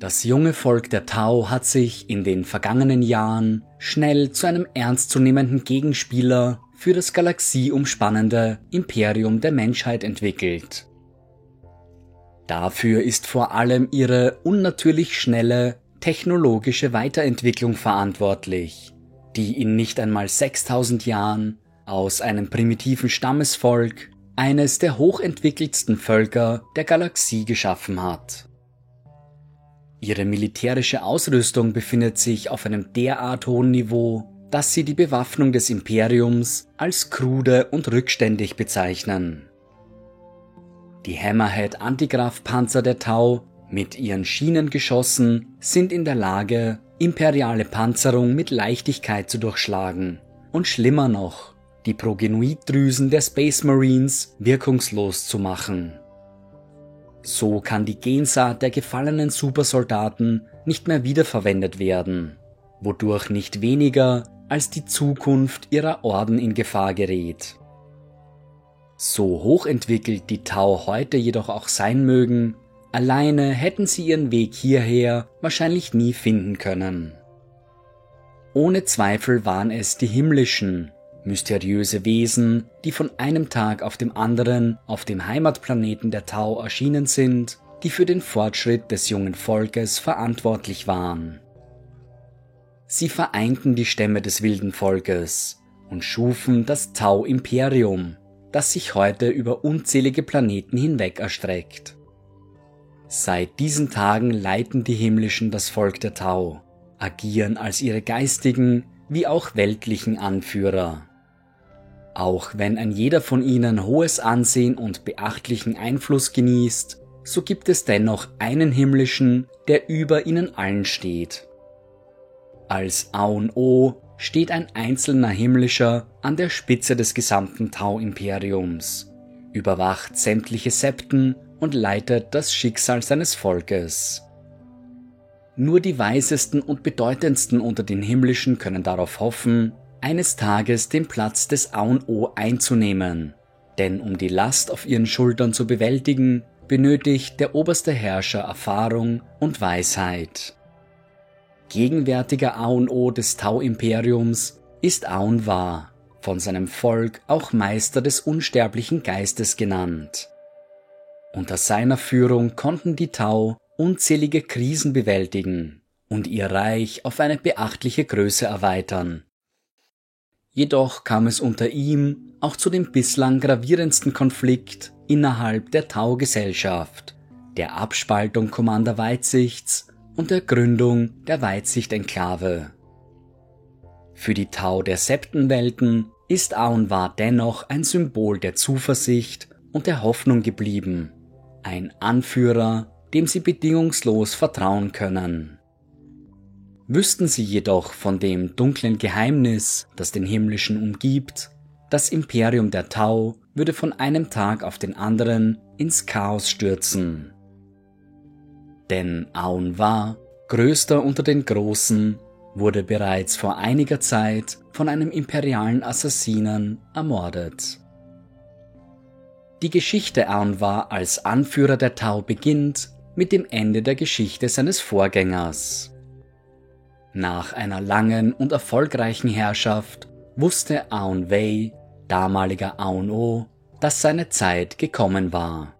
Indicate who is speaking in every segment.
Speaker 1: Das junge Volk der Tau hat sich in den vergangenen Jahren schnell zu einem ernstzunehmenden Gegenspieler für das galaxieumspannende Imperium der Menschheit entwickelt. Dafür ist vor allem ihre unnatürlich schnelle technologische Weiterentwicklung verantwortlich, die in nicht einmal 6000 Jahren aus einem primitiven Stammesvolk eines der hochentwickeltsten Völker der Galaxie geschaffen hat. Ihre militärische Ausrüstung befindet sich auf einem derart hohen Niveau, dass sie die Bewaffnung des Imperiums als krude und rückständig bezeichnen. Die Hammerhead Antigraf-Panzer der Tau mit ihren Schienengeschossen sind in der Lage, imperiale Panzerung mit Leichtigkeit zu durchschlagen und schlimmer noch, die Progenoiddrüsen der Space Marines wirkungslos zu machen. So kann die Gensaat der gefallenen Supersoldaten nicht mehr wiederverwendet werden, wodurch nicht weniger als die Zukunft ihrer Orden in Gefahr gerät. So hochentwickelt die Tau heute jedoch auch sein mögen, alleine hätten sie ihren Weg hierher wahrscheinlich nie finden können. Ohne Zweifel waren es die himmlischen, Mysteriöse Wesen, die von einem Tag auf dem anderen auf dem Heimatplaneten der Tau erschienen sind, die für den Fortschritt des jungen Volkes verantwortlich waren. Sie vereinten die Stämme des wilden Volkes und schufen das Tau-Imperium, das sich heute über unzählige Planeten hinweg erstreckt. Seit diesen Tagen leiten die Himmlischen das Volk der Tau, agieren als ihre geistigen wie auch weltlichen Anführer. Auch wenn ein jeder von ihnen hohes Ansehen und beachtlichen Einfluss genießt, so gibt es dennoch einen himmlischen, der über ihnen allen steht. Als Aun O steht ein einzelner himmlischer an der Spitze des gesamten Tau-Imperiums, überwacht sämtliche Septen und leitet das Schicksal seines Volkes. Nur die weisesten und bedeutendsten unter den Himmlischen können darauf hoffen, eines Tages den Platz des Aun O einzunehmen. Denn um die Last auf ihren Schultern zu bewältigen, benötigt der oberste Herrscher Erfahrung und Weisheit. Gegenwärtiger Aun O des Tau-Imperiums ist Aun Wa, von seinem Volk auch Meister des unsterblichen Geistes genannt. Unter seiner Führung konnten die Tau unzählige Krisen bewältigen und ihr Reich auf eine beachtliche Größe erweitern. Jedoch kam es unter ihm auch zu dem bislang gravierendsten Konflikt innerhalb der Tau-Gesellschaft, der Abspaltung Commander Weitsichts und der Gründung der Weitsicht-Enklave. Für die Tau der Septenwelten ist Aunwar dennoch ein Symbol der Zuversicht und der Hoffnung geblieben, ein Anführer, dem sie bedingungslos vertrauen können. Wüssten sie jedoch von dem dunklen Geheimnis, das den Himmlischen umgibt, das Imperium der Tau würde von einem Tag auf den anderen ins Chaos stürzen. Denn Aun war, größter unter den Großen, wurde bereits vor einiger Zeit von einem imperialen Assassinen ermordet. Die Geschichte Aunwa als Anführer der Tau beginnt mit dem Ende der Geschichte seines Vorgängers. Nach einer langen und erfolgreichen Herrschaft wusste Aun Wei, damaliger Aun O, dass seine Zeit gekommen war.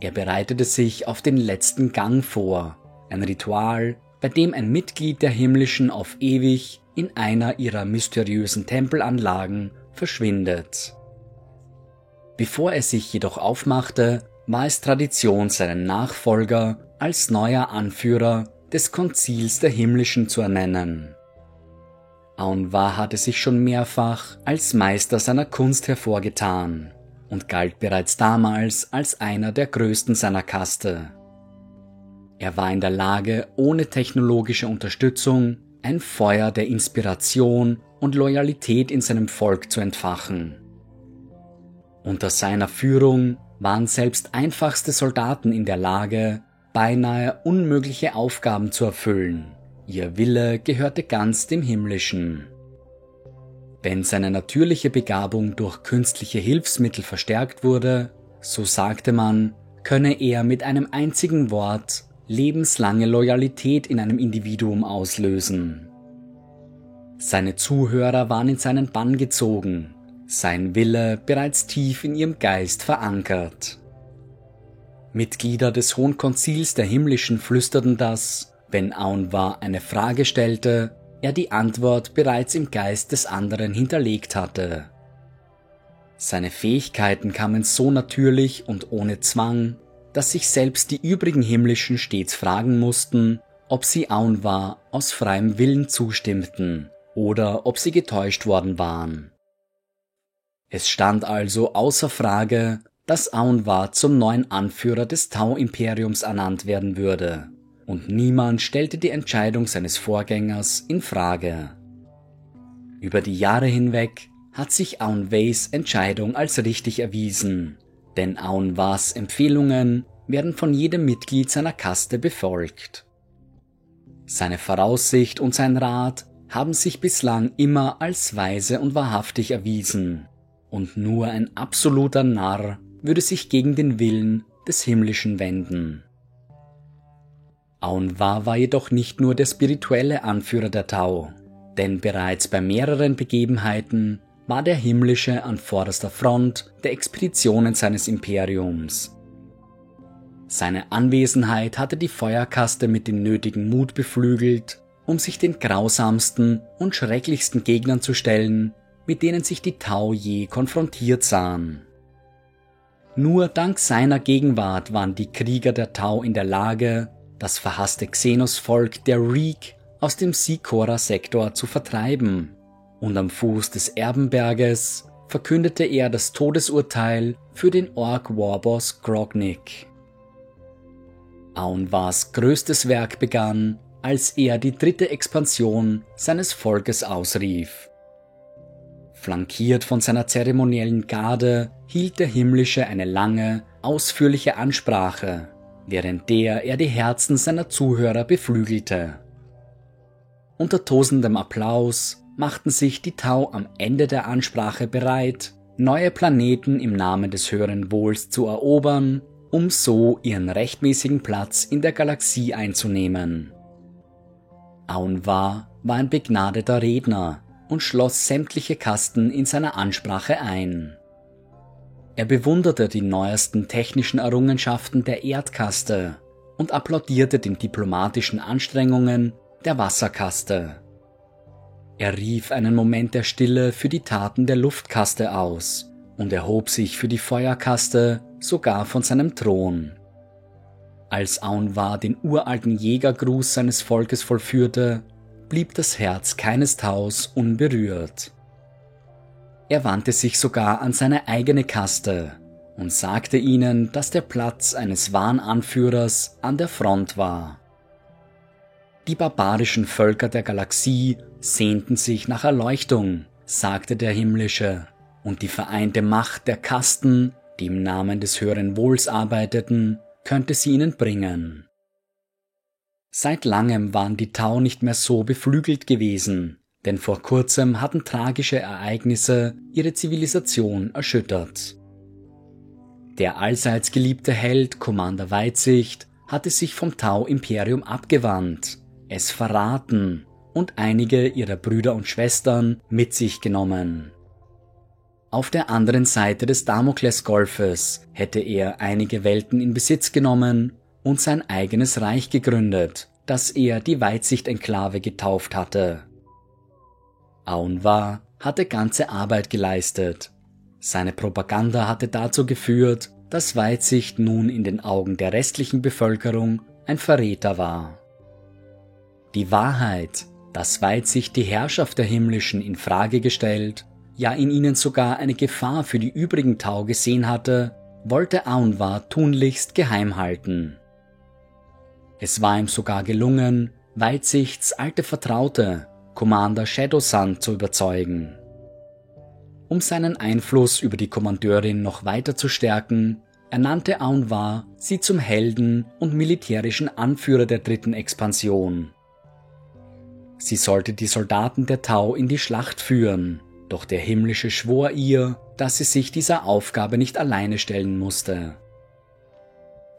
Speaker 1: Er bereitete sich auf den letzten Gang vor, ein Ritual, bei dem ein Mitglied der Himmlischen auf ewig in einer ihrer mysteriösen Tempelanlagen verschwindet. Bevor er sich jedoch aufmachte, war es Tradition, seinen Nachfolger als neuer Anführer des Konzils der Himmlischen zu ernennen. Aunwa hatte sich schon mehrfach als Meister seiner Kunst hervorgetan und galt bereits damals als einer der größten seiner Kaste. Er war in der Lage, ohne technologische Unterstützung ein Feuer der Inspiration und Loyalität in seinem Volk zu entfachen. Unter seiner Führung waren selbst einfachste Soldaten in der Lage, beinahe unmögliche Aufgaben zu erfüllen. Ihr Wille gehörte ganz dem Himmlischen. Wenn seine natürliche Begabung durch künstliche Hilfsmittel verstärkt wurde, so sagte man, könne er mit einem einzigen Wort lebenslange Loyalität in einem Individuum auslösen. Seine Zuhörer waren in seinen Bann gezogen, sein Wille bereits tief in ihrem Geist verankert. Mitglieder des Hohen Konzils der Himmlischen flüsterten das, wenn Aunwa eine Frage stellte, er die Antwort bereits im Geist des anderen hinterlegt hatte. Seine Fähigkeiten kamen so natürlich und ohne Zwang, dass sich selbst die übrigen Himmlischen stets fragen mussten, ob sie Aunwa aus freiem Willen zustimmten oder ob sie getäuscht worden waren. Es stand also außer Frage, dass Aunwa zum neuen Anführer des Tau-Imperiums ernannt werden würde, und niemand stellte die Entscheidung seines Vorgängers in Frage. Über die Jahre hinweg hat sich Aun Weis Entscheidung als richtig erwiesen, denn Aun Was Empfehlungen werden von jedem Mitglied seiner Kaste befolgt. Seine Voraussicht und sein Rat haben sich bislang immer als weise und wahrhaftig erwiesen, und nur ein absoluter Narr würde sich gegen den Willen des Himmlischen wenden. Aun Wa war jedoch nicht nur der spirituelle Anführer der Tau, denn bereits bei mehreren Begebenheiten war der Himmlische an vorderster Front der Expeditionen seines Imperiums. Seine Anwesenheit hatte die Feuerkaste mit dem nötigen Mut beflügelt, um sich den grausamsten und schrecklichsten Gegnern zu stellen, mit denen sich die Tau je konfrontiert sahen. Nur dank seiner Gegenwart waren die Krieger der Tau in der Lage, das verhasste Xenos-Volk der Reek aus dem Sikora-Sektor zu vertreiben und am Fuß des Erbenberges verkündete er das Todesurteil für den Ork-Warboss Grognik. Aunwas größtes Werk begann, als er die dritte Expansion seines Volkes ausrief. Flankiert von seiner zeremoniellen Garde hielt der Himmlische eine lange, ausführliche Ansprache, während der er die Herzen seiner Zuhörer beflügelte. Unter tosendem Applaus machten sich die Tau am Ende der Ansprache bereit, neue Planeten im Namen des höheren Wohls zu erobern, um so ihren rechtmäßigen Platz in der Galaxie einzunehmen. Aunwa war ein begnadeter Redner und schloss sämtliche Kasten in seiner Ansprache ein. Er bewunderte die neuesten technischen Errungenschaften der Erdkaste und applaudierte den diplomatischen Anstrengungen der Wasserkaste. Er rief einen Moment der Stille für die Taten der Luftkaste aus und erhob sich für die Feuerkaste sogar von seinem Thron. Als Aunwa den uralten Jägergruß seines Volkes vollführte, blieb das Herz keines Taus unberührt. Er wandte sich sogar an seine eigene Kaste und sagte ihnen, dass der Platz eines wahren Anführers an der Front war. Die barbarischen Völker der Galaxie sehnten sich nach Erleuchtung, sagte der Himmlische, und die vereinte Macht der Kasten, die im Namen des höheren Wohls arbeiteten, könnte sie ihnen bringen. Seit langem waren die Tau nicht mehr so beflügelt gewesen, denn vor kurzem hatten tragische Ereignisse ihre Zivilisation erschüttert. Der allseits geliebte Held Commander Weitsicht hatte sich vom Tau-Imperium abgewandt es verraten und einige ihrer Brüder und Schwestern mit sich genommen. Auf der anderen Seite des Damoklesgolfes hätte er einige Welten in Besitz genommen und sein eigenes Reich gegründet, das er die Weitsicht-Enklave getauft hatte. Aunwa hatte ganze Arbeit geleistet. Seine Propaganda hatte dazu geführt, dass Weitsicht nun in den Augen der restlichen Bevölkerung ein Verräter war. Die Wahrheit, dass Weitsicht die Herrschaft der Himmlischen in Frage gestellt, ja in ihnen sogar eine Gefahr für die übrigen Tau gesehen hatte, wollte Aunwa tunlichst geheim halten. Es war ihm sogar gelungen, Weitsichts alte Vertraute, Commander Shadowsun, zu überzeugen. Um seinen Einfluss über die Kommandeurin noch weiter zu stärken, ernannte Aunwa sie zum Helden und militärischen Anführer der dritten Expansion. Sie sollte die Soldaten der Tau in die Schlacht führen, doch der Himmlische schwor ihr, dass sie sich dieser Aufgabe nicht alleine stellen musste.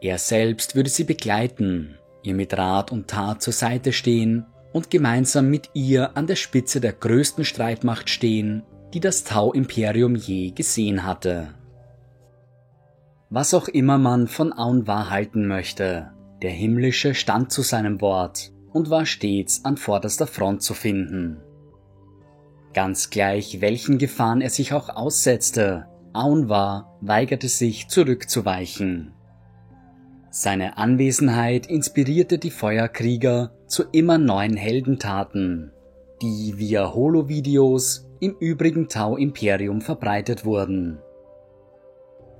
Speaker 1: Er selbst würde sie begleiten, ihr mit Rat und Tat zur Seite stehen und gemeinsam mit ihr an der Spitze der größten Streitmacht stehen, die das Tau-Imperium je gesehen hatte. Was auch immer man von Aunwa halten möchte, der Himmlische stand zu seinem Wort und war stets an vorderster Front zu finden. Ganz gleich, welchen Gefahren er sich auch aussetzte, Aunwa weigerte sich zurückzuweichen. Seine Anwesenheit inspirierte die Feuerkrieger zu immer neuen Heldentaten, die via Holo-Videos im übrigen Tau-Imperium verbreitet wurden.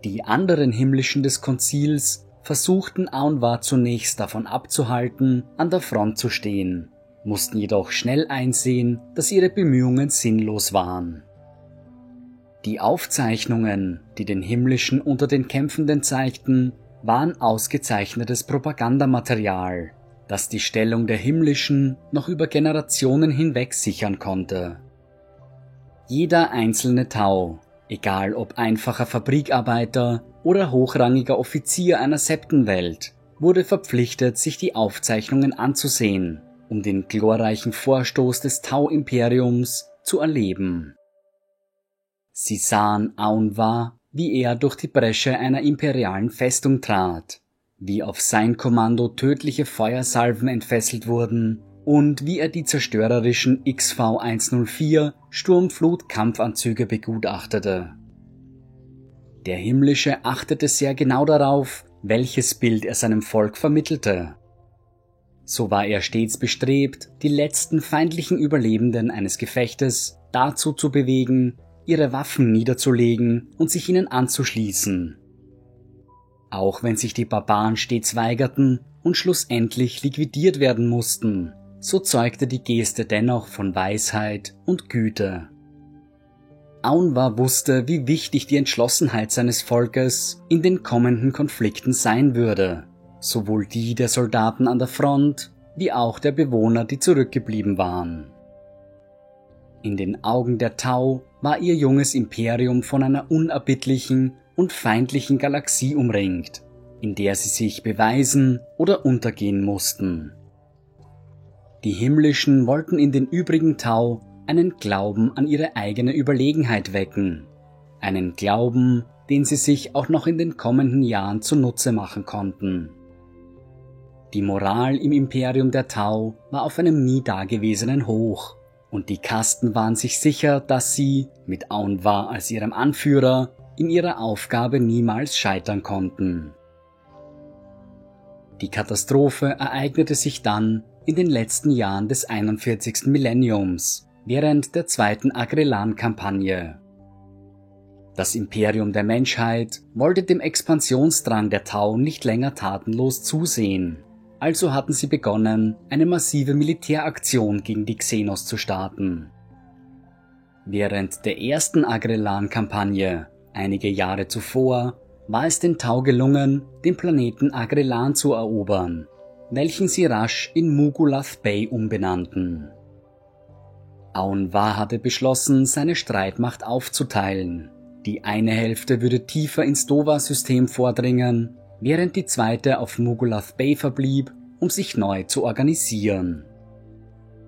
Speaker 1: Die anderen Himmlischen des Konzils versuchten Aunwa zunächst davon abzuhalten, an der Front zu stehen, mussten jedoch schnell einsehen, dass ihre Bemühungen sinnlos waren. Die Aufzeichnungen, die den Himmlischen unter den Kämpfenden zeigten, waren ausgezeichnetes Propagandamaterial, das die Stellung der Himmlischen noch über Generationen hinweg sichern konnte. Jeder einzelne Tau, egal ob einfacher Fabrikarbeiter oder hochrangiger Offizier einer Septenwelt, wurde verpflichtet, sich die Aufzeichnungen anzusehen, um den glorreichen Vorstoß des Tau-Imperiums zu erleben. Sie sahen Aunwa, wie er durch die Bresche einer imperialen Festung trat, wie auf sein Kommando tödliche Feuersalven entfesselt wurden und wie er die zerstörerischen XV-104 Sturmflut-Kampfanzüge begutachtete. Der Himmlische achtete sehr genau darauf, welches Bild er seinem Volk vermittelte. So war er stets bestrebt, die letzten feindlichen Überlebenden eines Gefechtes dazu zu bewegen, ihre Waffen niederzulegen und sich ihnen anzuschließen. Auch wenn sich die Barbaren stets weigerten und schlussendlich liquidiert werden mussten, so zeugte die Geste dennoch von Weisheit und Güte. Aunwa wusste, wie wichtig die Entschlossenheit seines Volkes in den kommenden Konflikten sein würde, sowohl die der Soldaten an der Front wie auch der Bewohner, die zurückgeblieben waren. In den Augen der Tau war ihr junges Imperium von einer unerbittlichen und feindlichen Galaxie umringt, in der sie sich beweisen oder untergehen mussten. Die Himmlischen wollten in den übrigen Tau einen Glauben an ihre eigene Überlegenheit wecken. Einen Glauben, den sie sich auch noch in den kommenden Jahren zunutze machen konnten. Die Moral im Imperium der Tau war auf einem nie dagewesenen Hoch, und die Kasten waren sich sicher, dass sie, mit Aunwa als ihrem Anführer, in ihrer Aufgabe niemals scheitern konnten. Die Katastrophe ereignete sich dann, in den letzten Jahren des 41. Millenniums, während der zweiten Agrellan-Kampagne. Das Imperium der Menschheit wollte dem Expansionsdrang der Tau nicht länger tatenlos zusehen, also hatten sie begonnen, eine massive Militäraktion gegen die Xenos zu starten. Während der ersten Agrellan-Kampagne, einige Jahre zuvor, war es den Tau gelungen, den Planeten Agrellan zu erobern welchen sie rasch in Mugulath Bay umbenannten. Aunwa hatte beschlossen, seine Streitmacht aufzuteilen. Die eine Hälfte würde tiefer ins Dova-System vordringen, während die zweite auf Mugulath Bay verblieb, um sich neu zu organisieren.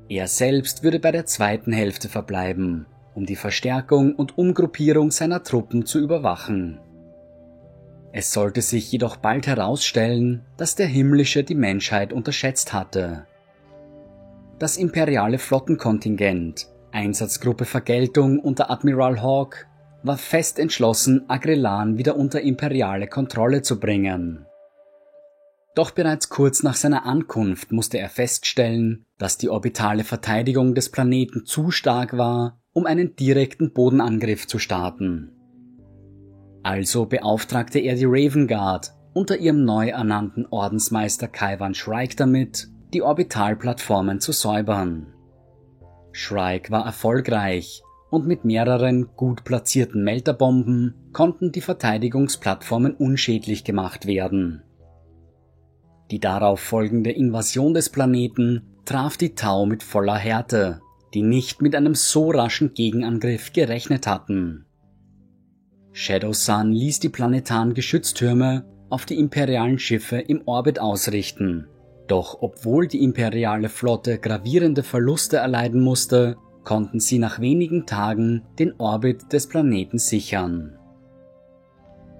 Speaker 1: Er selbst würde bei der zweiten Hälfte verbleiben, um die Verstärkung und Umgruppierung seiner Truppen zu überwachen. Es sollte sich jedoch bald herausstellen, dass der Himmlische die Menschheit unterschätzt hatte. Das imperiale Flottenkontingent, Einsatzgruppe Vergeltung unter Admiral Hawk, war fest entschlossen, Agrellan wieder unter imperiale Kontrolle zu bringen. Doch bereits kurz nach seiner Ankunft musste er feststellen, dass die orbitale Verteidigung des Planeten zu stark war, um einen direkten Bodenangriff zu starten. Also beauftragte er die Raven Guard unter ihrem neu ernannten Ordensmeister Kaiwan Shrike damit, die Orbitalplattformen zu säubern. Shrike war erfolgreich und mit mehreren gut platzierten Melterbomben konnten die Verteidigungsplattformen unschädlich gemacht werden. Die darauf folgende Invasion des Planeten traf die Tau mit voller Härte, die nicht mit einem so raschen Gegenangriff gerechnet hatten. Shadow Sun ließ die planetaren Geschütztürme auf die imperialen Schiffe im Orbit ausrichten, Doch obwohl die imperiale Flotte gravierende Verluste erleiden musste, konnten sie nach wenigen Tagen den Orbit des Planeten sichern.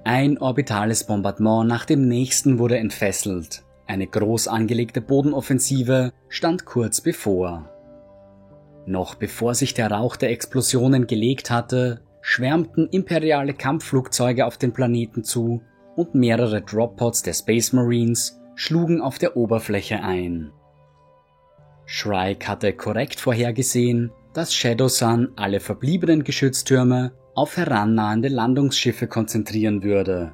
Speaker 1: Ein orbitales Bombardement nach dem nächsten wurde entfesselt. Eine groß angelegte Bodenoffensive stand kurz bevor. Noch bevor sich der Rauch der Explosionen gelegt hatte, schwärmten imperiale Kampfflugzeuge auf den Planeten zu und mehrere Droppods der Space Marines schlugen auf der Oberfläche ein. Shrike hatte korrekt vorhergesehen, dass Shadowsun alle verbliebenen Geschütztürme auf herannahende Landungsschiffe konzentrieren würde.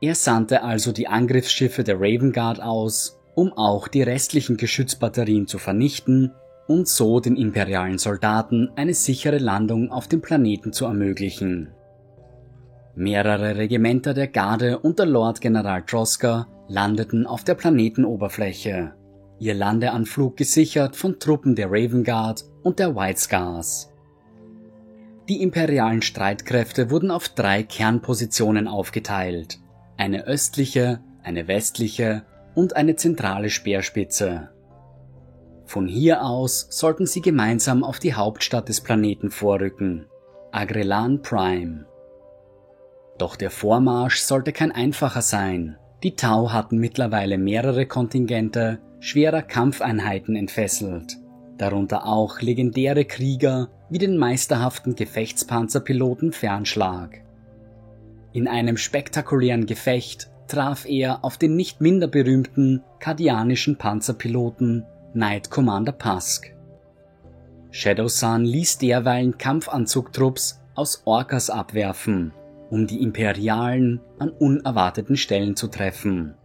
Speaker 1: Er sandte also die Angriffsschiffe der Raven Guard aus, um auch die restlichen Geschützbatterien zu vernichten und so den imperialen Soldaten eine sichere Landung auf dem Planeten zu ermöglichen. Mehrere Regimenter der Garde unter Lord General Troska landeten auf der Planetenoberfläche, ihr Landeanflug gesichert von Truppen der Raven Guard und der White Scars. Die imperialen Streitkräfte wurden auf drei Kernpositionen aufgeteilt, eine östliche, eine westliche und eine zentrale Speerspitze. Von hier aus sollten sie gemeinsam auf die Hauptstadt des Planeten vorrücken, Agrelan Prime. Doch der Vormarsch sollte kein einfacher sein. Die Tau hatten mittlerweile mehrere Kontingente schwerer Kampfeinheiten entfesselt, darunter auch legendäre Krieger wie den meisterhaften Gefechtspanzerpiloten Fernschlag. In einem spektakulären Gefecht traf er auf den nicht minder berühmten kardianischen Panzerpiloten Knight Commander Pusk. Shadow Sun ließ derweilen Kampfanzugtrupps aus Orcas abwerfen, um die Imperialen an unerwarteten Stellen zu treffen.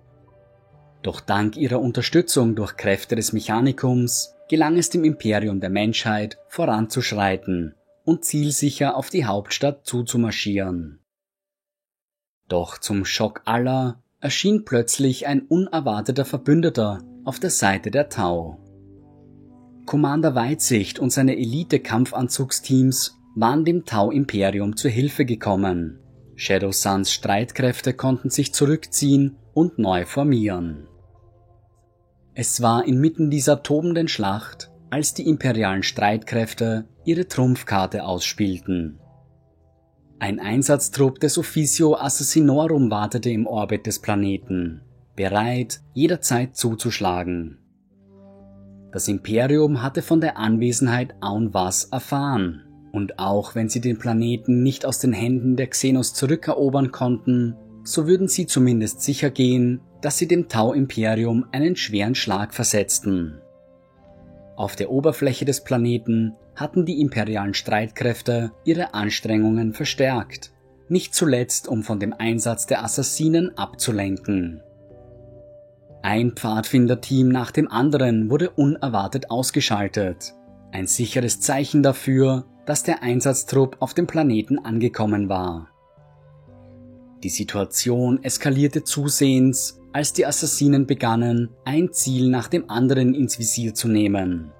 Speaker 1: Doch dank ihrer Unterstützung durch Kräfte des Mechanikums gelang es dem Imperium der Menschheit voranzuschreiten und zielsicher auf die Hauptstadt zuzumarschieren. Doch zum Schock aller erschien plötzlich ein unerwarteter Verbündeter auf der Seite der Tau. Commander Weitsicht und seine Elite-Kampfanzugsteams waren dem Tau-Imperium zur Hilfe gekommen. Shadow Suns Streitkräfte konnten sich zurückziehen und neu formieren. Es war inmitten dieser tobenden Schlacht, als die imperialen Streitkräfte ihre Trumpfkarte ausspielten. Ein Einsatztrupp des Officio Assassinorum wartete im Orbit des Planeten bereit, jederzeit zuzuschlagen. Das Imperium hatte von der Anwesenheit Aun Was erfahren, und auch wenn sie den Planeten nicht aus den Händen der Xenos zurückerobern konnten, so würden sie zumindest sicher gehen, dass sie dem Tau-Imperium einen schweren Schlag versetzten. Auf der Oberfläche des Planeten hatten die imperialen Streitkräfte ihre Anstrengungen verstärkt, nicht zuletzt um von dem Einsatz der Assassinen abzulenken. Ein Pfadfinderteam nach dem anderen wurde unerwartet ausgeschaltet. Ein sicheres Zeichen dafür, dass der Einsatztrupp auf dem Planeten angekommen war. Die Situation eskalierte zusehends, als die Assassinen begannen, ein Ziel nach dem anderen ins Visier zu nehmen.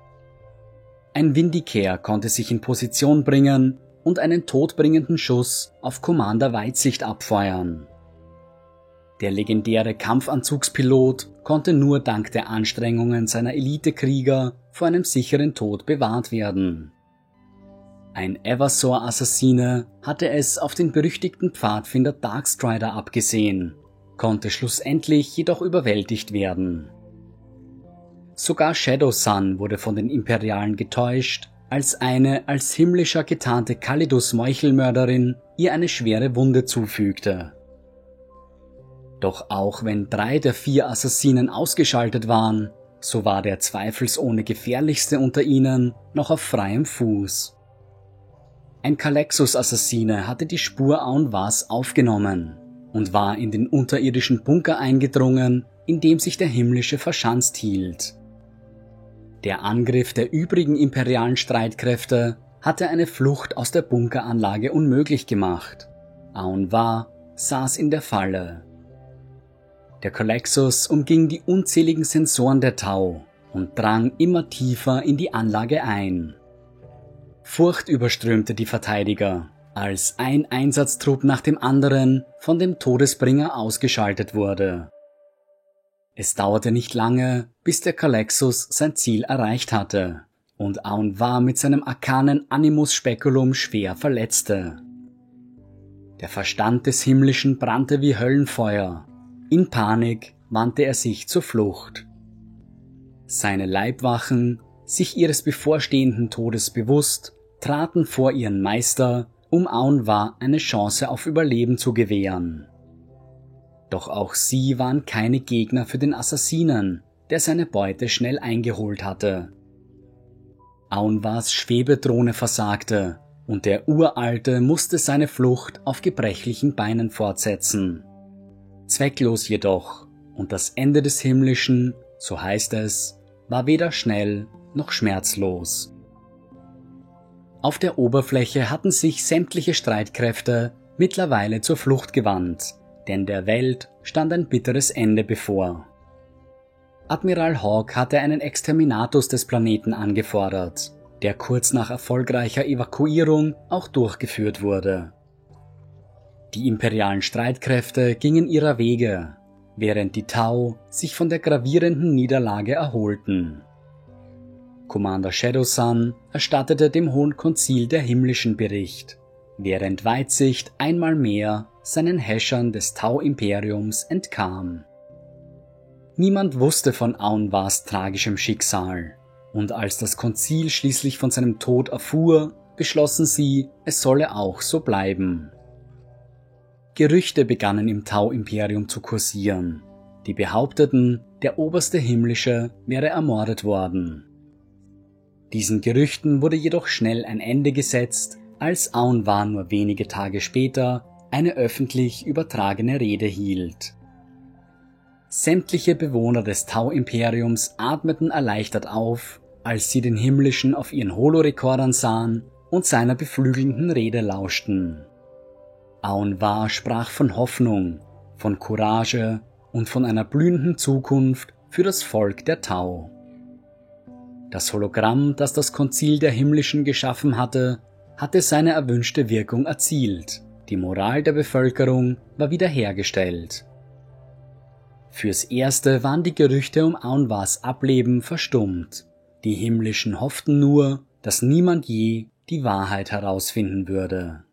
Speaker 1: Ein Vindicair konnte sich in Position bringen und einen todbringenden Schuss auf Commander Weitsicht abfeuern. Der legendäre Kampfanzugspilot konnte nur dank der Anstrengungen seiner Elitekrieger vor einem sicheren Tod bewahrt werden. Ein Eversor-Assassine hatte es auf den berüchtigten Pfadfinder Darkstrider abgesehen, konnte schlussendlich jedoch überwältigt werden. Sogar Shadow Sun wurde von den Imperialen getäuscht, als eine als himmlischer getarnte Kalidus Meuchelmörderin ihr eine schwere Wunde zufügte. Doch auch wenn drei der vier Assassinen ausgeschaltet waren, so war der zweifelsohne gefährlichste unter ihnen noch auf freiem Fuß. Ein Kalexus-Assassine hatte die Spur Aun Was aufgenommen und war in den unterirdischen Bunker eingedrungen, in dem sich der Himmlische verschanzt hielt. Der Angriff der übrigen imperialen Streitkräfte hatte eine Flucht aus der Bunkeranlage unmöglich gemacht. Aun Wa saß in der Falle. Der Colexus umging die unzähligen Sensoren der Tau und drang immer tiefer in die Anlage ein. Furcht überströmte die Verteidiger, als ein Einsatztrupp nach dem anderen von dem Todesbringer ausgeschaltet wurde. Es dauerte nicht lange, bis der Kalexus sein Ziel erreicht hatte und Aun war mit seinem arkanen Animus Speculum schwer verletzte. Der Verstand des Himmlischen brannte wie Höllenfeuer. In Panik wandte er sich zur Flucht. Seine Leibwachen, sich ihres bevorstehenden Todes bewusst, traten vor ihren Meister, um Aunwa eine Chance auf Überleben zu gewähren. Doch auch sie waren keine Gegner für den Assassinen, der seine Beute schnell eingeholt hatte. Aunwas Schwebedrohne versagte und der Uralte musste seine Flucht auf gebrechlichen Beinen fortsetzen. Zwecklos jedoch, und das Ende des Himmlischen, so heißt es, war weder schnell noch schmerzlos. Auf der Oberfläche hatten sich sämtliche Streitkräfte mittlerweile zur Flucht gewandt, denn der Welt stand ein bitteres Ende bevor. Admiral Hawk hatte einen Exterminatus des Planeten angefordert, der kurz nach erfolgreicher Evakuierung auch durchgeführt wurde. Die imperialen Streitkräfte gingen ihrer Wege, während die Tau sich von der gravierenden Niederlage erholten. Commander Shadowsun erstattete dem Hohen Konzil der himmlischen Bericht, während Weitsicht einmal mehr seinen Häschern des Tau-Imperiums entkam. Niemand wusste von Aunwas tragischem Schicksal, und als das Konzil schließlich von seinem Tod erfuhr, beschlossen sie, es solle auch so bleiben. Gerüchte begannen im Tau-Imperium zu kursieren, die behaupteten, der oberste Himmlische wäre ermordet worden. Diesen Gerüchten wurde jedoch schnell ein Ende gesetzt, als Aunwa nur wenige Tage später eine öffentlich übertragene Rede hielt. Sämtliche Bewohner des Tau-Imperiums atmeten erleichtert auf, als sie den Himmlischen auf ihren Holorekordern sahen und seiner beflügelnden Rede lauschten. Aunwa sprach von Hoffnung, von Courage und von einer blühenden Zukunft für das Volk der Tau. Das Hologramm, das das Konzil der Himmlischen geschaffen hatte, hatte seine erwünschte Wirkung erzielt. Die Moral der Bevölkerung war wiederhergestellt. Fürs Erste waren die Gerüchte um Aunwas Ableben verstummt. Die Himmlischen hofften nur, dass niemand je die Wahrheit herausfinden würde.